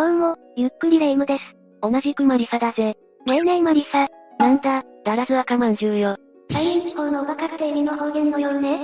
どうも、ゆっくりレ夢ムです。同じくマリサだぜ。ねえねえマリサ。なんだ、だらず赤まんじゅうよ。最近地方のおバカって意味の方言のようね。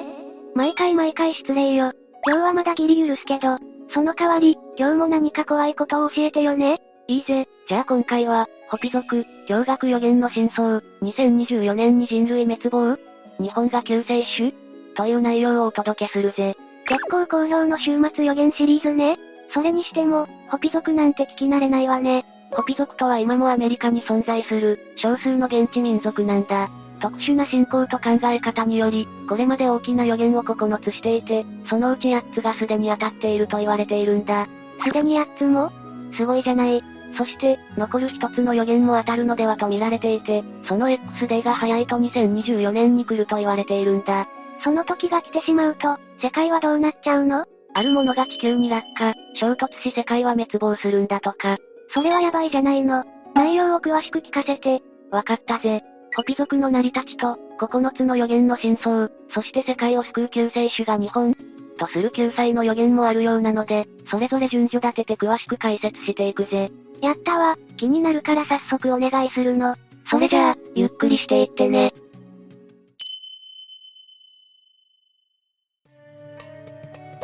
毎回毎回失礼よ。今日はまだギリ許すけど、その代わり、今日も何か怖いことを教えてよね。いいぜ、じゃあ今回は、ホピ族、驚愕予言の真相、2024年に人類滅亡？日本が救世主？という内容をお届けするぜ。結構好評の週末予言シリーズね。それにしても、ホピ族なんて聞き慣れないわね。ホピ族とは今もアメリカに存在する、少数の現地民族なんだ。特殊な信仰と考え方により、これまで大きな予言を9つしていて、そのうち8つがすでに当たっていると言われているんだ。すでに8つも？すごいじゃない。そして、残る1つの予言も当たるのではと見られていて、その X デーが早いと2024年に来ると言われているんだ。その時が来てしまうと、世界はどうなっちゃうの？あるものが地球に落下、衝突し世界は滅亡するんだとか。それはやばいじゃないの。内容を詳しく聞かせて。わかったぜ。ホピ族の成り立ちと、9つの予言の真相、そして世界を救う救世主が日本、とする救済の予言もあるようなので、それぞれ順序立てて詳しく解説していくぜ。やったわ、気になるから早速お願いするの。それじゃあ、ゆっくりしていってね。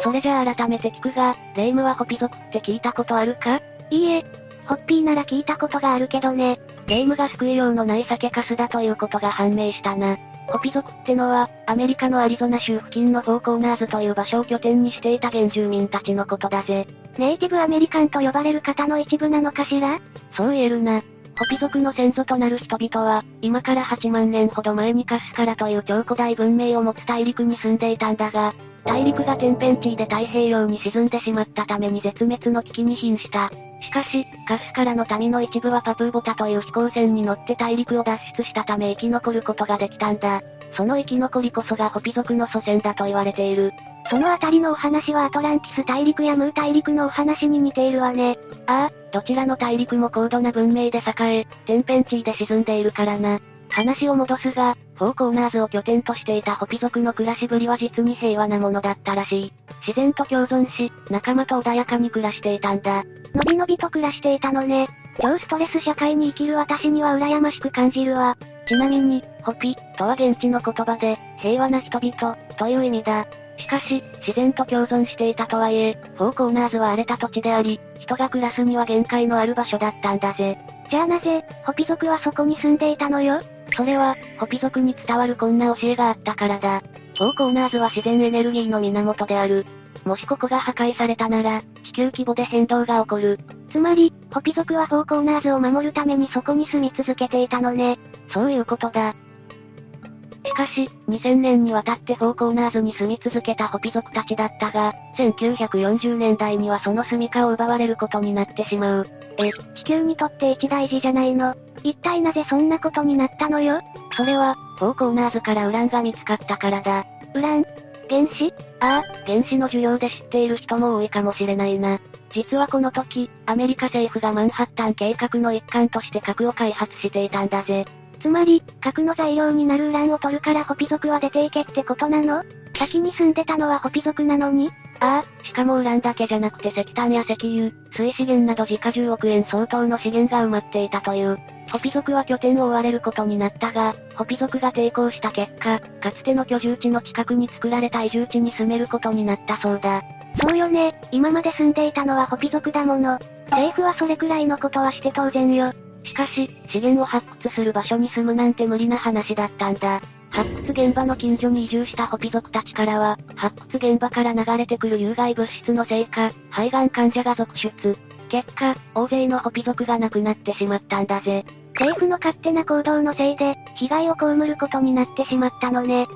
それじゃあ改めて聞くが、レイムはホピ族って聞いたことあるか？いいえ、ホッピーなら聞いたことがあるけどね。レイムが救いようのない酒粕だということが判明したな。ホピ族ってのは、アメリカのアリゾナ州付近のフォーコーナーズという場所を拠点にしていた原住民たちのことだぜ。ネイティブアメリカンと呼ばれる方の一部なのかしら？そう言えるな。ホピ族の先祖となる人々は、今から8万年ほど前にカスカラという超古代文明を持つ大陸に住んでいたんだが、大陸が天変地異で太平洋に沈んでしまったために絶滅の危機に瀕した。しかし、カスカラの民の一部はパプーボタという飛行船に乗って大陸を脱出したため生き残ることができたんだ。その生き残りこそがホピ族の祖先だと言われている。そのあたりのお話はアトランティス大陸やムー大陸のお話に似ているわね。ああ、どちらの大陸も高度な文明で栄え、天変地異で沈んでいるからな。話を戻すが、フォーコーナーズを拠点としていたホピ族の暮らしぶりは実に平和なものだったらしい。自然と共存し、仲間と穏やかに暮らしていたんだ。のびのびと暮らしていたのね。超ストレス社会に生きる私には羨ましく感じるわ。ちなみに、ホピ、とは現地の言葉で、平和な人々、という意味だ。しかし、自然と共存していたとはいえ、フォーコーナーズは荒れた土地であり、人が暮らすには限界のある場所だったんだぜ。じゃあなぜ、ホピ族はそこに住んでいたのよ？それは、ホピ族に伝わるこんな教えがあったからだ。フォーコーナーズは自然エネルギーの源である。もしここが破壊されたなら、地球規模で変動が起こる。つまり、ホピ族はフォーコーナーズを守るためにそこに住み続けていたのね。そういうことだ。しかし、2000年にわたってフォーコーナーズに住み続けたホピ族たちだったが、1940年代にはその住処を奪われることになってしまう。え、地球にとって一大事じゃないの一体なぜそんなことになったのよ？それは、フォーコーナーズからウランが見つかったからだ。ウラン？原子ああ、原子の需要で知っている人も多いかもしれないな。実はこの時、アメリカ政府がマンハッタン計画の一環として核を開発していたんだぜ。つまり、核の材料になるウランを取るからホピ族は出ていけってことなの？先に住んでたのはホピ族なのに？ああ、しかもウランだけじゃなくて石炭や石油、水資源など時価10億円相当の資源が埋まっていたという。ホピ族は拠点を追われることになったが、ホピ族が抵抗した結果、かつての居住地の近くに作られた移住地に住めることになったそうだ。そうよね、今まで住んでいたのはホピ族だもの。政府はそれくらいのことはして当然よ。しかし、資源を発掘する場所に住むなんて無理な話だったんだ。発掘現場の近所に移住したホピ族たちからは、発掘現場から流れてくる有害物質のせいか、肺がん患者が続出。結果、大勢のホピ族が亡くなってしまったんだぜ。政府の勝手な行動のせいで、被害を被ることになってしまったのね。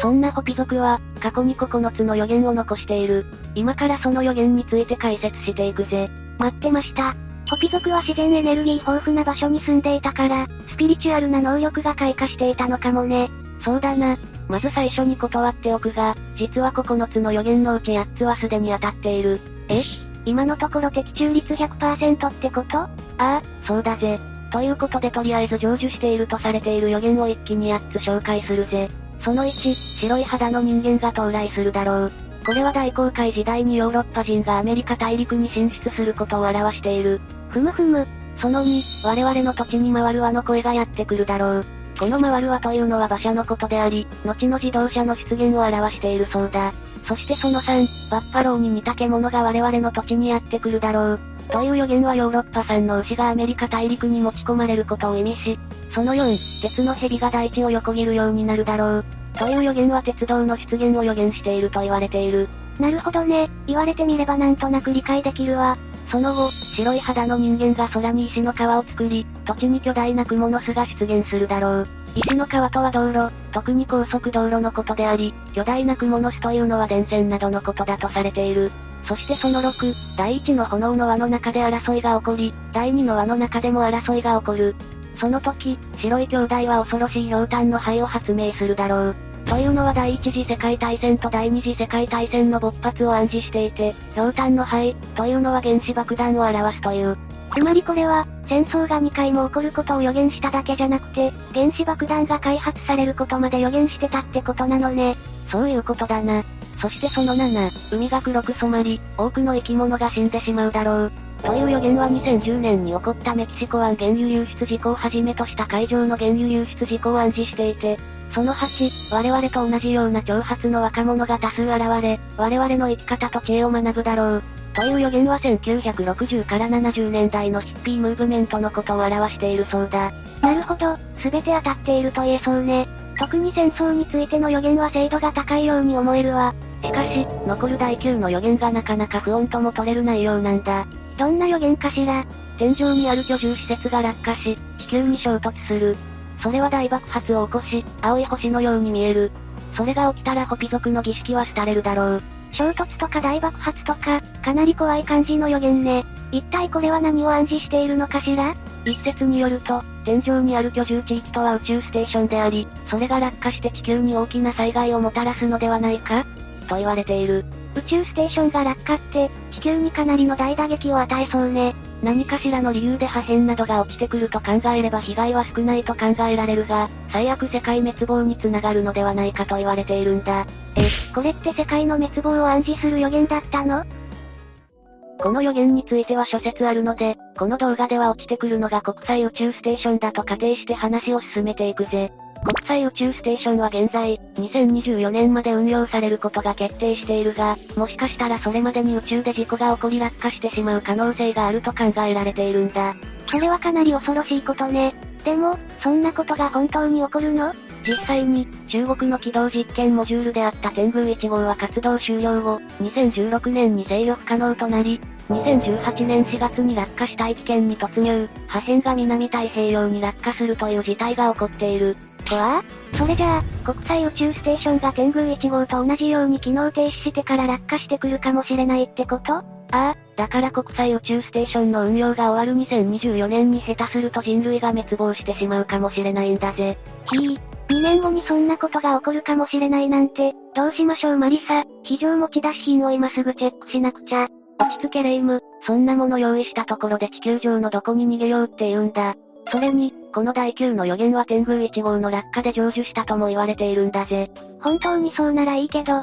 そんなホピ族は、過去に9つの予言を残している。今からその予言について解説していくぜ。待ってました。ホピ族は自然エネルギー豊富な場所に住んでいたから、スピリチュアルな能力が開花していたのかもね。そうだな。まず最初に断っておくが、実は9つの予言のうち8つはすでに当たっている。え？今のところ的中率100%ってこと？ああ、そうだぜ。ということでとりあえず成就しているとされている予言を一気に8つ紹介するぜ。その1、白い肌の人間が到来するだろう。これは大航海時代にヨーロッパ人がアメリカ大陸に進出することを表している。ふむふむ。その2、我々の土地に回る輪の声がやってくるだろう。この回る輪というのは馬車のことであり、後の自動車の出現を表しているそうだ。そしてその3、バッファローに似た獣が我々の土地にやってくるだろう。という予言はヨーロッパ産の牛がアメリカ大陸に持ち込まれることを意味し、その4、鉄の蛇が大地を横切るようになるだろう。という予言は鉄道の出現を予言していると言われている。なるほどね、言われてみればなんとなく理解できるわ。その後、白い肌の人間が空に石の川を作り、土地に巨大な蜘蛛の巣が出現するだろう。石の川とは道路、特に高速道路のことであり、巨大な蜘蛛の巣というのは電線などのことだとされている。そしてその6、第1の炎の輪の中で争いが起こり、第2の輪の中でも争いが起こる。その時、白い兄弟は恐ろしい氷炭の灰を発明するだろう。というのは第一次世界大戦と第二次世界大戦の勃発を暗示していて、氷炭の灰、というのは原子爆弾を表すという。つまりこれは、戦争が2回も起こることを予言しただけじゃなくて、原子爆弾が開発されることまで予言してたってことなのね。そういうことだな。そしてその7、海が黒く染まり、多くの生き物が死んでしまうだろう。という予言は2010年に起こったメキシコ湾原油流出事故をはじめとした海上の原油流出事故を暗示していて、その8、我々と同じような挑発の若者が多数現れ、我々の生き方と知恵を学ぶだろう。という予言は1960から70年代のヒッピームーブメントのことを表しているそうだ。なるほど、すべて当たっていると言えそうね。特に戦争についての予言は精度が高いように思えるわ。しかし、残る第9の予言がなかなか不穏とも取れる内容なんだ。どんな予言かしら天井にある居住施設が落下し、地球に衝突する。それは大爆発を起こし、青い星のように見える。それが起きたらホピ族の儀式は廃れるだろう。衝突とか大爆発とか、かなり怖い感じの予言ね。一体これは何を暗示しているのかしら？一説によると、天井にある居住地域とは宇宙ステーションであり、それが落下して地球に大きな災害をもたらすのではないかと言われている。宇宙ステーションが落下って、地球にかなりの大打撃を与えそうね。何かしらの理由で破片などが落ちてくると考えれば被害は少ないと考えられるが、最悪世界滅亡につながるのではないかと言われているんだ。え、これって世界の滅亡を暗示する予言だったの？この予言については諸説あるので、この動画では落ちてくるのが国際宇宙ステーションだと仮定して話を進めていくぜ。国際宇宙ステーションは現在、2024年まで運用されることが決定しているが、もしかしたらそれまでに宇宙で事故が起こり落下してしまう可能性があると考えられているんだ。それはかなり恐ろしいことね。でも、そんなことが本当に起こるの？実際に、中国の軌道実験モジュールであった天宮1号は活動終了後、2016年に制御不可能となり、2018年4月に落下し大気圏に突入、破片が南太平洋に落下するという事態が起こっている。わあそれじゃあ、国際宇宙ステーションが天宮1号と同じように機能停止してから落下してくるかもしれないってこと？ああ、だから国際宇宙ステーションの運用が終わる2024年に下手すると人類が滅亡してしまうかもしれないんだぜ。ひぃ、2年後にそんなことが起こるかもしれないなんて、どうしましょうマリサ、非常持ち出し品を今すぐチェックしなくちゃ。落ち着けレイム、そんなもの用意したところで地球上のどこに逃げようって言うんだ。それに、この第9の予言は天宮1号の落下で成就したとも言われているんだぜ。本当にそうならいいけど。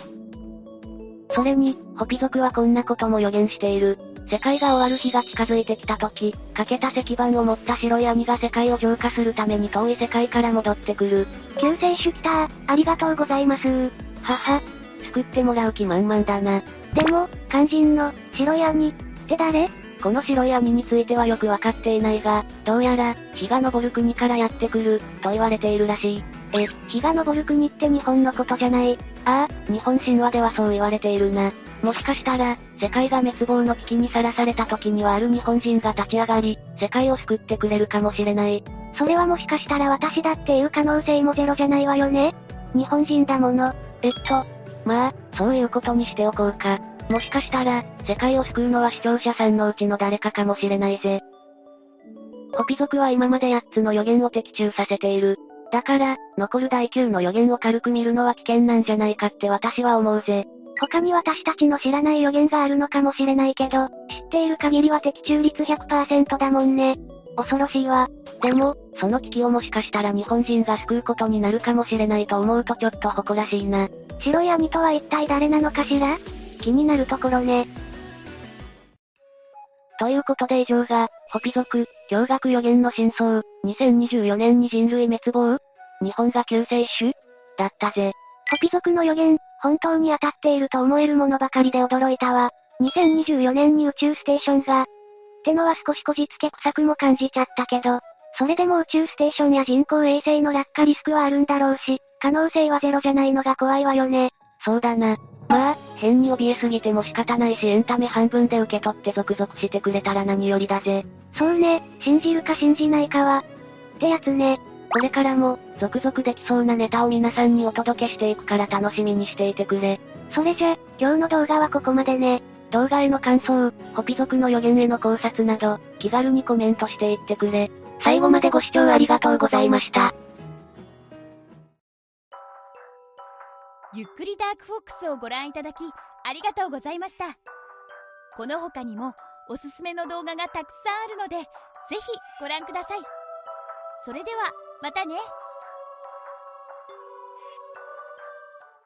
それに、ホピ族はこんなことも予言している。世界が終わる日が近づいてきた時、欠けた石板を持った白い兄が世界を浄化するために遠い世界から戻ってくる。救世主来たありがとうございますはは、救ってもらう気満々だな。でも、肝心の、白い兄、って誰？この白い網についてはよくわかっていないが、どうやら、日が昇る国からやってくる、と言われているらしい。え、日が昇る国って日本のことじゃない？ああ、日本神話ではそう言われているな。もしかしたら、世界が滅亡の危機にさらされた時にはある日本人が立ち上がり、世界を救ってくれるかもしれない。それはもしかしたら私だっていう可能性もゼロじゃないわよね？日本人だもの。えっと、まあ、そういうことにしておこうか。もしかしたら、世界を救うのは視聴者さんのうちの誰かかもしれないぜ。ホピ族は今まで8つの予言を的中させている。だから、残る第9の予言を軽く見るのは危険なんじゃないかって私は思うぜ。他に私たちの知らない予言があるのかもしれないけど、知っている限りは的中率100%だもんね。恐ろしいわ。でも、その危機をもしかしたら日本人が救うことになるかもしれないと思うとちょっと誇らしいな。白い兄とは一体誰なのかしら？気になるところね。ということで以上が、ホピ族、驚愕予言の真相、2024年に人類滅亡？日本が救世主？だったぜ。ホピ族の予言、本当に当たっていると思えるものばかりで驚いたわ。2024年に宇宙ステーションが、ってのは少しこじつけ臭くも感じちゃったけど、それでも宇宙ステーションや人工衛星の落下リスクはあるんだろうし、可能性はゼロじゃないのが怖いわよね。そうだな。まあ、変に怯えすぎても仕方ないしエンタメ半分で受け取って続々してくれたら何よりだぜ。そうね、信じるか信じないかは。ってやつね。これからも、続々できそうなネタを皆さんにお届けしていくから楽しみにしていてくれ。それじゃ、今日の動画はここまでね。動画への感想、ホピ族の予言への考察など、気軽にコメントしていってくれ。最後までご視聴ありがとうございました。ゆっくりダークフォックスをご覧いただき、ありがとうございました。この他にも、おすすめの動画がたくさんあるので、ぜひご覧ください。それでは、またね。